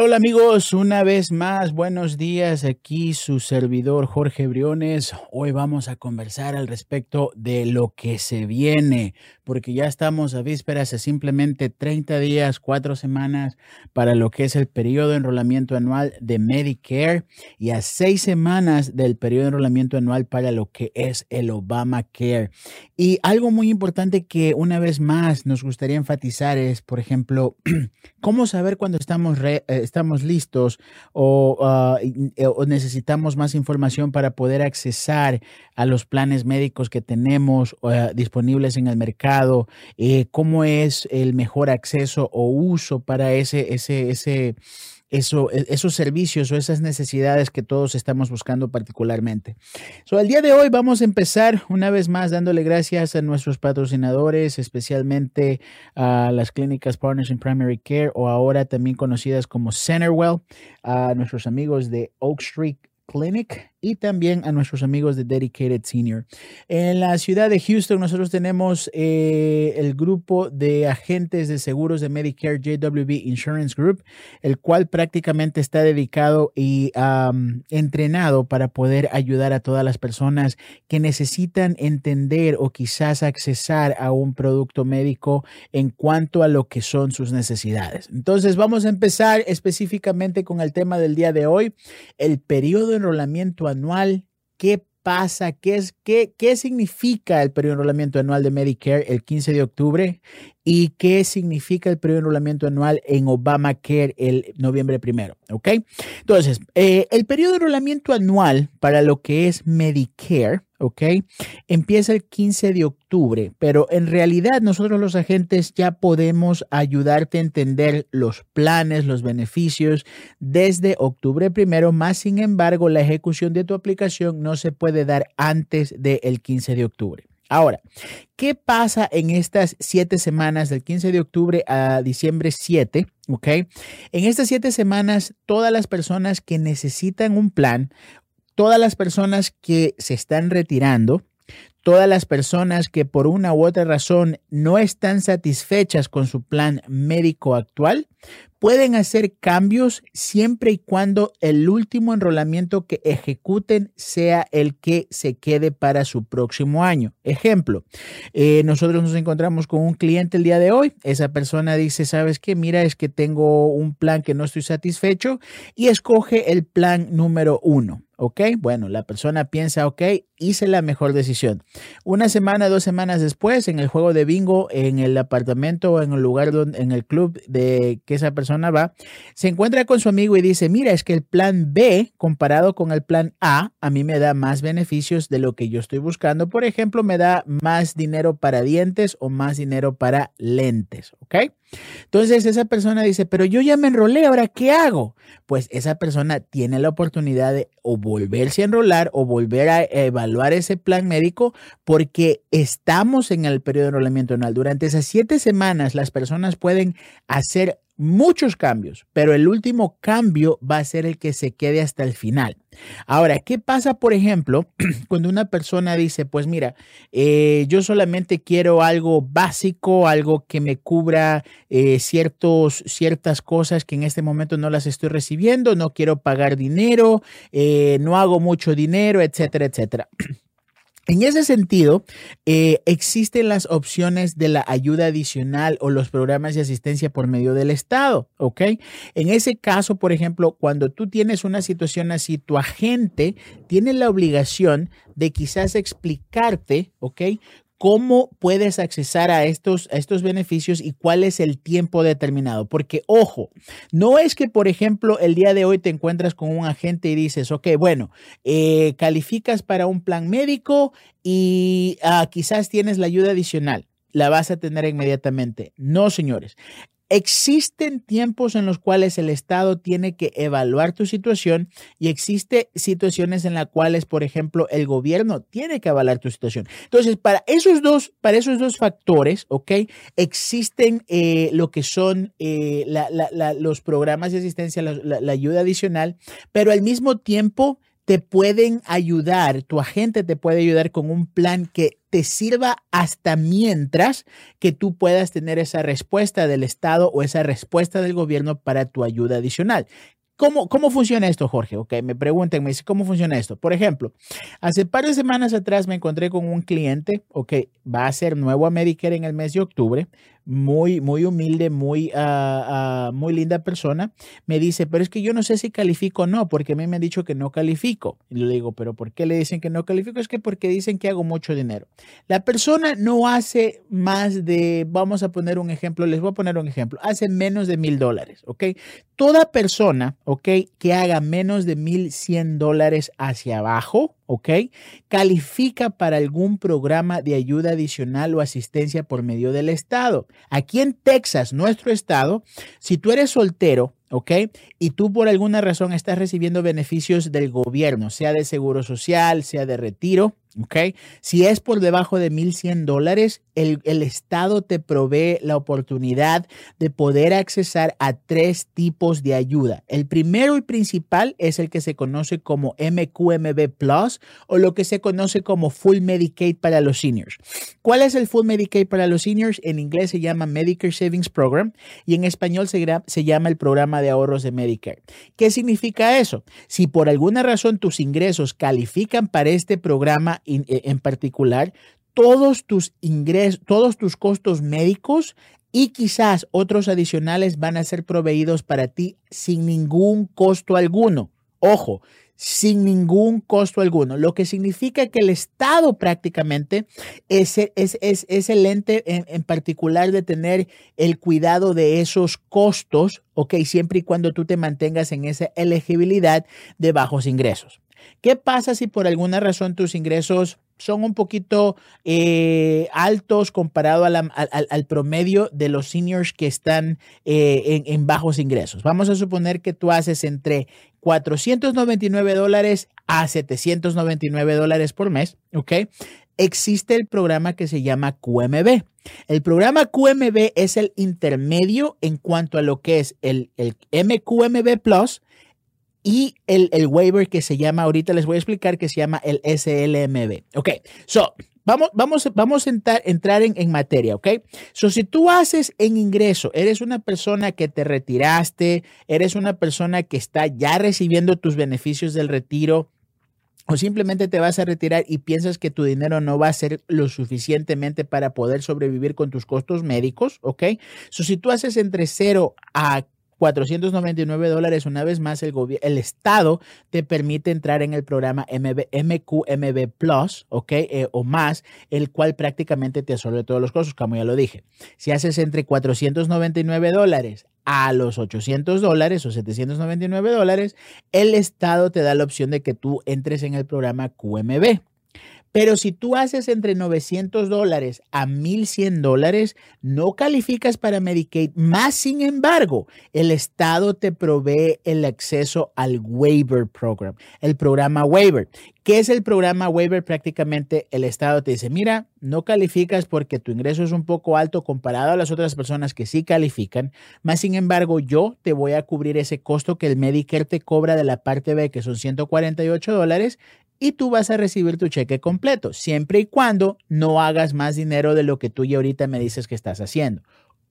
Hola, hola amigos, una vez más, buenos días, aquí su servidor Jorge Briones. Hoy vamos a conversar al respecto de lo que se viene, porque ya estamos a vísperas de simplemente 30 días, 4 semanas para lo que es el periodo de enrolamiento anual de Medicare y a 6 semanas del periodo de enrolamiento anual para lo que es el Obamacare. Y algo muy importante que una vez más nos gustaría enfatizar es, por ejemplo, cómo saber cuando estamos estamos listos ah, eh, o, necesitamos más información para poder accesar a los planes médicos que tenemos ah, disponibles en el mercado, eh, cómo es el mejor acceso o uso para ese, ese eso, e, esos servicios o esas necesidades que todos estamos buscando particularmente. So, el día de hoy vamos a empezar una vez más dándole gracias a nuestros patrocinadores, especialmente a las clínicas Partners in Primary Care o ahora también conocidas como Centerwell, a nuestros amigos de Oak Street Clinic y también a nuestros amigos de Dedicated Senior. En la ciudad de Houston nosotros tenemos eh, el grupo de agentes de seguros de Medicare JWB Insurance Group, el cual prácticamente está dedicado y entrenado para poder ayudar a todas las personas que necesitan entender o quizás accesar a un producto médico en cuanto a lo que son sus necesidades. Entonces vamos a empezar específicamente con el tema del día de hoy, el periodo de enrolamiento anual, qué pasa, qué, es, qué, qué significa el periodo de enrolamiento anual de Medicare el 15 de octubre y qué significa el periodo de enrolamiento anual en Obamacare el noviembre primero, ¿ok? Entonces, eh, el periodo de enrolamiento anual para lo que es Medicare ¿ok? Empieza el 15 de octubre, pero en realidad nosotros los agentes ya podemos ayudarte a entender los planes, los beneficios desde octubre primero, más sin embargo la ejecución de tu aplicación no se puede dar antes del 15 de octubre. Ahora, ¿qué pasa en estas siete semanas del 15 de octubre a diciembre 7? ¿Ok? En estas siete semanas, todas las personas que necesitan un plan todas las personas que se están retirando, todas las personas que por una u otra razón no están satisfechas con su plan médico actual, pueden hacer cambios siempre y cuando el último enrolamiento que ejecuten sea el que se quede para su próximo año. Ejemplo, eh, nosotros nos encontramos con un cliente el día de hoy. Esa persona dice, ¿sabes qué? Mira, es que tengo un plan que no estoy satisfecho y escoge el plan número uno. ¿Ok? Bueno, la persona piensa, ok, hice la mejor decisión. Una semana, dos semanas después, en el juego de bingo, en el apartamento o en el lugar donde, en el club de que esa persona va, se encuentra con su amigo y dice, mira, es que el plan B comparado con el plan A, a mí me da más beneficios de lo que yo estoy buscando. Por ejemplo, me da más dinero para dientes o más dinero para lentes. ¿Ok? Entonces esa persona dice, pero yo ya me enrolé, ahora ¿qué hago? Pues esa persona tiene la oportunidad de o volverse a enrolar o volver a evaluar ese plan médico porque estamos en el periodo de enrolamiento anual. Durante esas siete semanas las personas pueden hacer muchos cambios, pero el último cambio va a ser el que se quede hasta el final. Ahora, ¿qué pasa, por ejemplo, cuando una persona dice, pues mira, eh, yo solamente quiero algo básico, algo que me cubra eh, ciertos, ciertas cosas que en este momento no las estoy recibiendo, no quiero pagar dinero, eh, no hago mucho dinero, etcétera, etcétera? En ese sentido, eh, existen las opciones de la ayuda adicional o los programas de asistencia por medio del Estado, ¿ok? En ese caso, por ejemplo, cuando tú tienes una situación así, tu agente tiene la obligación de quizás explicarte, ¿ok? Cómo puedes accesar a estos, a estos beneficios y cuál es el tiempo determinado. Porque, ojo, no es que, por ejemplo, el día de hoy te encuentras con un agente y dices, ok, bueno, eh, calificas para un plan médico y ah, quizás tienes la ayuda adicional la vas a tener inmediatamente. No, señores. Existen tiempos en los cuales el Estado tiene que evaluar tu situación y existe situaciones en las cuales, por ejemplo, el gobierno tiene que evaluar tu situación. Entonces, para esos dos, para esos dos factores, ¿ok? Existen eh, lo que son eh, los programas de asistencia, la ayuda adicional, pero al mismo tiempo te pueden ayudar, tu agente te puede ayudar con un plan que te sirva hasta mientras que tú puedas tener esa respuesta del Estado o esa respuesta del gobierno para tu ayuda adicional. ¿Cómo, ¿Cómo funciona esto, Jorge? Ok, me preguntan, me dicen, ¿cómo funciona esto? Por ejemplo, hace par de semanas atrás me encontré con un cliente, ok, va a ser nuevo a Medicare en el mes de octubre, muy, muy humilde, muy, uh, uh, muy linda persona, me dice, pero es que yo no sé si califico o no, porque a mí me han dicho que no califico. Y le digo, pero ¿por qué le dicen que no califico? Es que porque dicen que hago mucho dinero. La persona no hace más de, vamos a poner un ejemplo, les voy a poner un ejemplo, hace menos de mil dólares, ¿ok? Toda persona, ¿ok? Que haga menos de mil cien dólares hacia abajo, ¿ok? Califica para algún programa de ayuda adicional o asistencia por medio del Estado. Aquí en Texas, nuestro estado, si tú eres soltero, ¿ok? Y tú por alguna razón estás recibiendo beneficios del gobierno, sea de seguro social, sea de retiro, ¿ok? Si es por debajo de 1.100 dólares, el, el, Estado te provee la oportunidad de poder accesar a tres tipos de ayuda. El primero y principal es el que se conoce como MQMB Plus o lo que se conoce como Full Medicaid para los seniors. ¿Cuál es el Full Medicaid para los seniors? En inglés se llama Medicare Savings Program y en español se, se llama el programa de ahorros de Medicare. ¿Qué significa eso? Si por alguna razón tus ingresos califican para este programa e, en particular, todos tus ingresos, todos tus costos médicos y quizás otros adicionales van a ser proveídos para ti sin ningún costo alguno. Ojo, sin ningún costo alguno, lo que significa que el Estado prácticamente es, es, es, es el ente en, en, particular de tener el cuidado de esos costos, ok, siempre y cuando tú te mantengas en esa elegibilidad de bajos ingresos. ¿Qué pasa si por alguna razón tus ingresos son un poquito eh, altos comparado al, promedio de los seniors que están eh, en, bajos ingresos? Vamos a suponer que tú haces entre 499 dólares a 799 dólares por mes, ¿ok? Existe el programa que se llama QMB. El programa QMB es el intermedio en cuanto a lo que es el MQMB Plus y el, el, waiver que se llama, ahorita les voy a explicar, que se llama el SLMB. Ok, so, vamos, vamos, vamos a entrar, entrar en, en, materia, ok. So, si tú haces en ingreso, eres una persona que te retiraste, eres una persona que está ya recibiendo tus beneficios del retiro, o simplemente te vas a retirar y piensas que tu dinero no va a ser lo suficientemente para poder sobrevivir con tus costos médicos, ¿ok? So, si tú haces entre 0 a 499 dólares. Una vez más, el, el Estado te permite entrar en el programa MB, MQMB Plus, ¿ok? Eh, o más, el cual prácticamente te absorbe todos los costos, como ya lo dije. Si haces entre 499 dólares a los 800 dólares o 799 dólares, el Estado te da la opción de que tú entres en el programa QMB. Pero si tú haces entre 900 dólares a 1100 dólares, no calificas para Medicaid. Más sin embargo, el Estado te provee el acceso al waiver program, el programa waiver. ¿Qué es el programa waiver? Prácticamente el Estado te dice, mira, no calificas porque tu ingreso es un poco alto comparado a las otras personas que sí califican. Más sin embargo, yo te voy a cubrir ese costo que el Medicare te cobra de la parte B, que son 148 dólares, y tú vas a recibir tu cheque completo, siempre y cuando no hagas más dinero de lo que tú ya ahorita me dices que estás haciendo.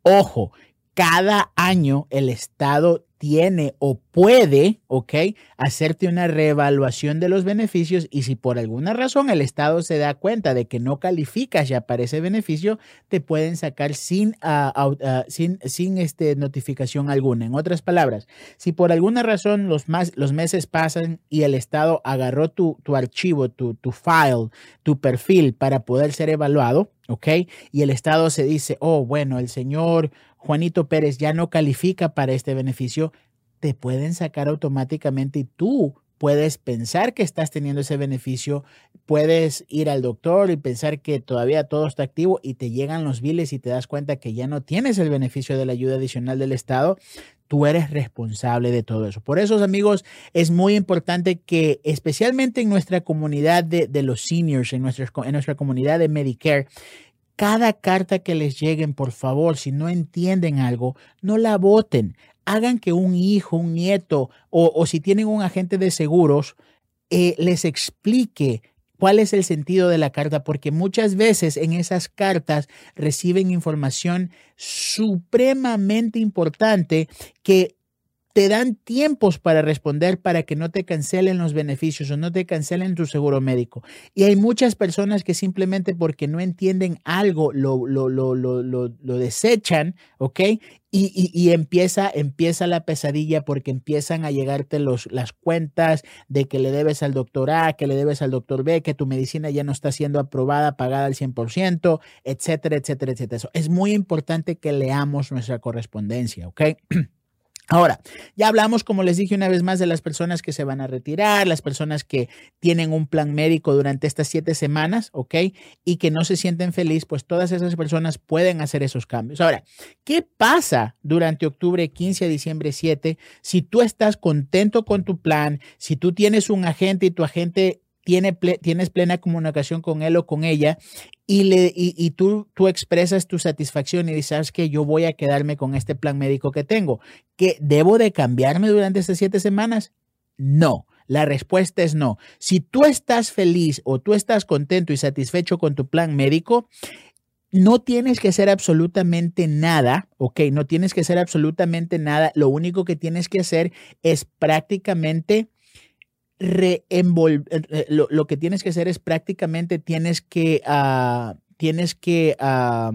Ojo, cada año el Estado tiene o puede, ¿ok? Hacerte una reevaluación de los beneficios y si por alguna razón el Estado se da cuenta de que no calificas ya para ese beneficio, te pueden sacar sin, uh, sin, sin este, notificación alguna. En otras palabras, si por alguna razón los, más, los meses pasan y el Estado agarró tu, tu archivo, tu, tu file, tu perfil para poder ser evaluado, ¿ok? Y el Estado se dice, oh, bueno, el señor Juanito Pérez ya no califica para este beneficio, te pueden sacar automáticamente y tú puedes pensar que estás teniendo ese beneficio, puedes ir al doctor y pensar que todavía todo está activo y te llegan los biles y te das cuenta que ya no tienes el beneficio de la ayuda adicional del Estado, tú eres responsable de todo eso. Por eso, amigos, es muy importante que, especialmente en nuestra comunidad de, de los seniors, en nuestra, en nuestra comunidad de Medicare, cada carta que les lleguen, por favor, si no entienden algo, no la voten hagan que un hijo, un nieto o, o si tienen un agente de seguros, eh, les explique ¿Cuál es el sentido de la carta? Porque muchas veces en esas cartas reciben información supremamente importante que te dan tiempos para responder para que no te cancelen los beneficios o no te cancelen tu seguro médico. Y hay muchas personas que simplemente porque no entienden algo lo, lo, lo, lo desechan, ¿ok? Y, y, empieza, empieza la pesadilla porque empiezan a llegarte los, las cuentas de que le debes al doctor A, que le debes al doctor B, que tu medicina ya no está siendo aprobada, pagada al 100%, etcétera, etcétera, etcétera. es muy importante que leamos nuestra correspondencia, ¿ok? Ahora, ya hablamos, como les dije una vez más, de las personas que se van a retirar, las personas que tienen un plan médico durante estas siete semanas, ¿ok? Y que no se sienten felices, pues todas esas personas pueden hacer esos cambios. Ahora, ¿qué pasa durante octubre 15 a diciembre 7 si tú estás contento con tu plan, si tú tienes un agente y tu agente tienes plena comunicación con él o con ella y, le, y, tú, tú expresas tu satisfacción y dices, que yo voy a quedarme con este plan médico que tengo, que debo de cambiarme durante estas siete semanas. No, la respuesta es no. Si tú estás feliz o tú estás contento y satisfecho con tu plan médico, no tienes que hacer absolutamente nada, ok, no tienes que hacer absolutamente nada. Lo único que tienes que hacer es prácticamente lo, lo, que tienes que hacer es prácticamente tienes que, uh, tienes que, uh,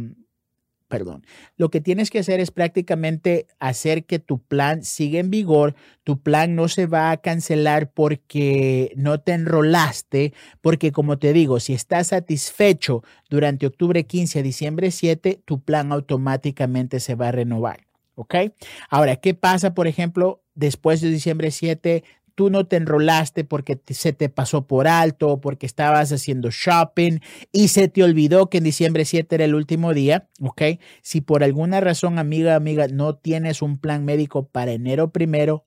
perdón, lo que tienes que hacer es prácticamente hacer que tu plan siga en vigor, tu plan no se va a cancelar porque no te enrolaste, porque como te digo, si estás satisfecho durante octubre 15 a diciembre 7, tu plan automáticamente se va a renovar. ¿Ok? Ahora, ¿qué pasa, por ejemplo, después de diciembre 7? Tú no te enrolaste porque se te pasó por alto, porque estabas haciendo shopping y se te olvidó que en diciembre 7 era el último día, ¿ok? Si por alguna razón, amiga, amiga, no tienes un plan médico para enero primero,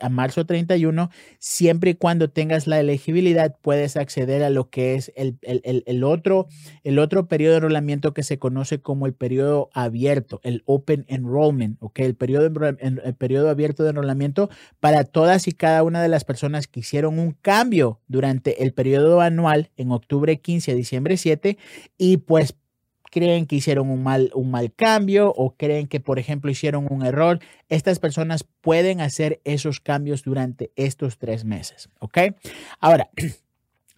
a, marzo 31, siempre y cuando tengas la elegibilidad, puedes acceder a lo que es el, el, otro, el otro periodo de enrolamiento que se conoce como el periodo abierto, el Open Enrollment, ¿ok? El periodo, el periodo abierto de enrolamiento para todas y cada una de las personas que hicieron un cambio durante el periodo anual en octubre 15 a diciembre 7 y pues creen que hicieron un mal, un mal cambio o creen que, por ejemplo, hicieron un error, estas personas pueden hacer esos cambios durante estos tres meses. ¿Ok? Ahora,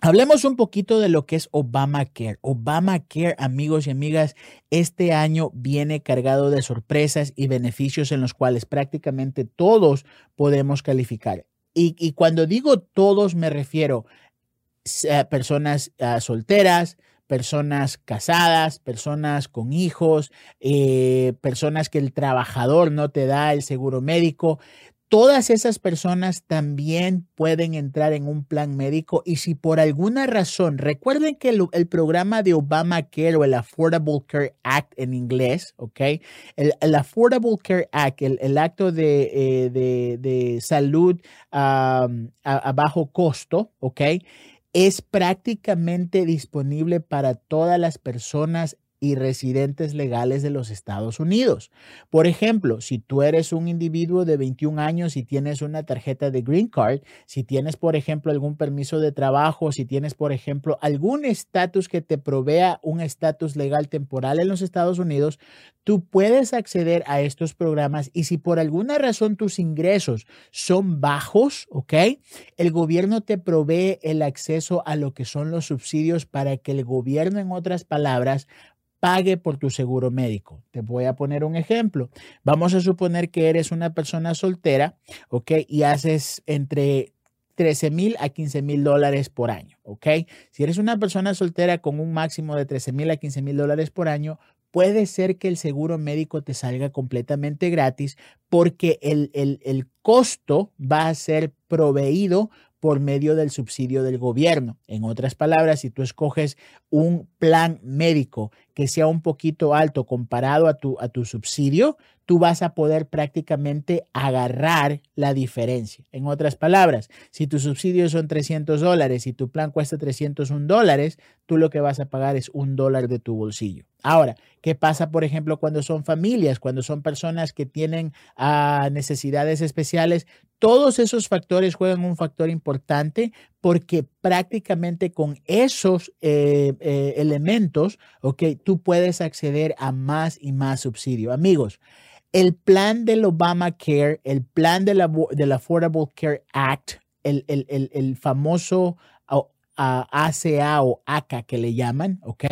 Hablemos un poquito de lo que es Obamacare. Obamacare, amigos y amigas, este año viene cargado de sorpresas y beneficios en los cuales prácticamente todos podemos calificar. Y, y cuando digo todos me refiero a personas solteras, personas casadas, personas con hijos, eh, personas que el trabajador no te da el seguro médico. Todas esas personas también pueden entrar en un plan médico y si por alguna razón, recuerden que el, programa de Obamacare o el Affordable Care Act en inglés, ¿ok? El, Affordable Care Act, el, acto de, eh, de, salud a, a, bajo costo, ¿ok? Es prácticamente disponible para todas las personas y residentes legales de los Estados Unidos. Por ejemplo, si tú eres un individuo de 21 años y tienes una tarjeta de Green Card, si tienes, por ejemplo, algún permiso de trabajo, si tienes, por ejemplo, algún estatus que te provea un estatus legal temporal en los Estados Unidos, tú puedes acceder a estos programas y si por alguna razón tus ingresos son bajos, ¿ok? El gobierno te provee el acceso a lo que son los subsidios para que el gobierno, en otras palabras, pague por tu seguro médico. Te voy a poner un ejemplo. Vamos a suponer que eres una persona soltera, ¿ok? Y haces entre 13 mil a 15 mil dólares por año, ¿ok? Si eres una persona soltera con un máximo de 13 mil a 15 mil dólares por año, puede ser que el seguro médico te salga completamente gratis porque el, el, el costo va a ser proveído por medio del subsidio del gobierno. En otras palabras, si tú escoges un plan médico que sea un poquito alto comparado a tu, a tu subsidio, tú vas a poder prácticamente agarrar la diferencia. En otras palabras, si tu subsidio son 300 dólares y tu plan cuesta 301 dólares, tú lo que vas a pagar es un dólar de tu bolsillo. Ahora, ¿qué pasa, por ejemplo, cuando son familias, cuando son personas que tienen ah, necesidades especiales? Todos esos factores juegan un factor importante porque prácticamente con esos eh, eh, elementos, ok, tú puedes acceder a más y más subsidio. Amigos, el plan del Obamacare, el plan del Affordable Care Act, el, el, el famoso ACA o ACA que le llaman, ¿ok?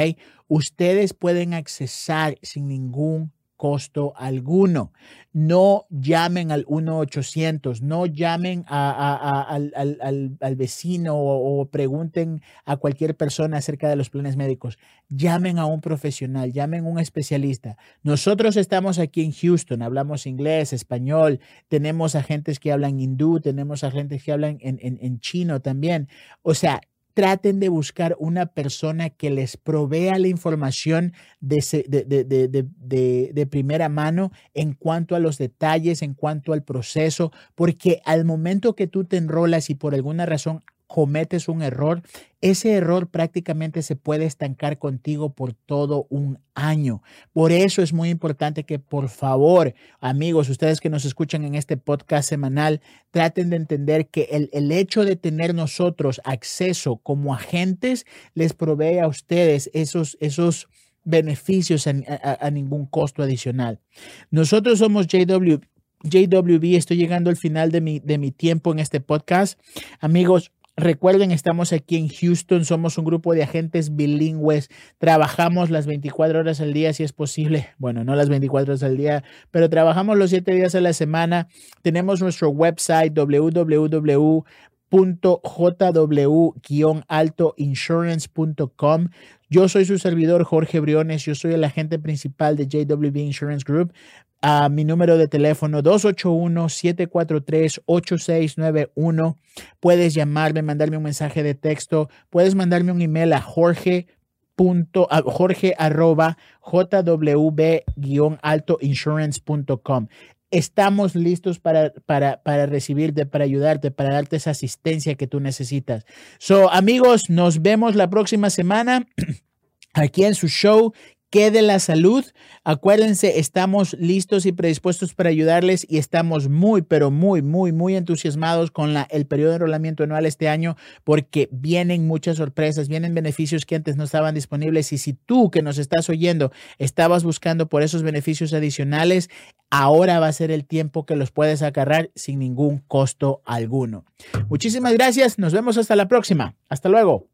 Ustedes pueden accesar sin ningún costo alguno. No llamen al 1-800, no llamen al, vecino o, pregunten a cualquier persona acerca de los planes médicos. Llamen a un profesional, llamen a un especialista. Nosotros estamos aquí en Houston, hablamos inglés, español, tenemos agentes que hablan hindú, tenemos agentes que hablan en, en chino también. O sea, traten de buscar una persona que les provea la información de, primera mano en cuanto a los detalles, en cuanto al proceso, porque al momento que tú te enrolas y por alguna razón cometes un error, ese error prácticamente se puede estancar contigo por todo un año. Por eso es muy importante que por favor, amigos, ustedes que nos escuchan en este podcast semanal, traten de entender que el, el hecho de tener nosotros acceso como agentes les provee a ustedes esos, esos beneficios a, ningún costo adicional. Nosotros somos JW. JWB, estoy llegando al final de mi, de mi tiempo en este podcast. Amigos, Recuerden, estamos aquí en Houston, somos un grupo de agentes bilingües, trabajamos las 24 horas al día si es posible, bueno, no las 24 horas al día, pero trabajamos los 7 días a la semana. Tenemos nuestro website www.jw-altoinsurance.com. Yo soy su servidor Jorge Briones, yo soy el agente principal de JWB Insurance Group a mi número de teléfono 281-743-8691. Puedes llamarme, mandarme un mensaje de texto, puedes mandarme un email a jorge. jorge arroba jw-altoinsurance.com. Estamos listos para, para, para recibirte, para ayudarte, para darte esa asistencia que tú necesitas. So, amigos, nos vemos la próxima semana aquí en su show ¿Qué de la salud? Acuérdense, estamos listos y predispuestos para ayudarles y estamos muy, pero muy, muy, muy entusiasmados con el periodo de enrolamiento anual este año porque vienen muchas sorpresas, vienen beneficios que antes no estaban disponibles y si tú que nos estás oyendo estabas buscando por esos beneficios adicionales, ahora va a ser el tiempo que los puedes agarrar sin ningún costo alguno. Muchísimas gracias, nos vemos hasta la próxima. Hasta luego.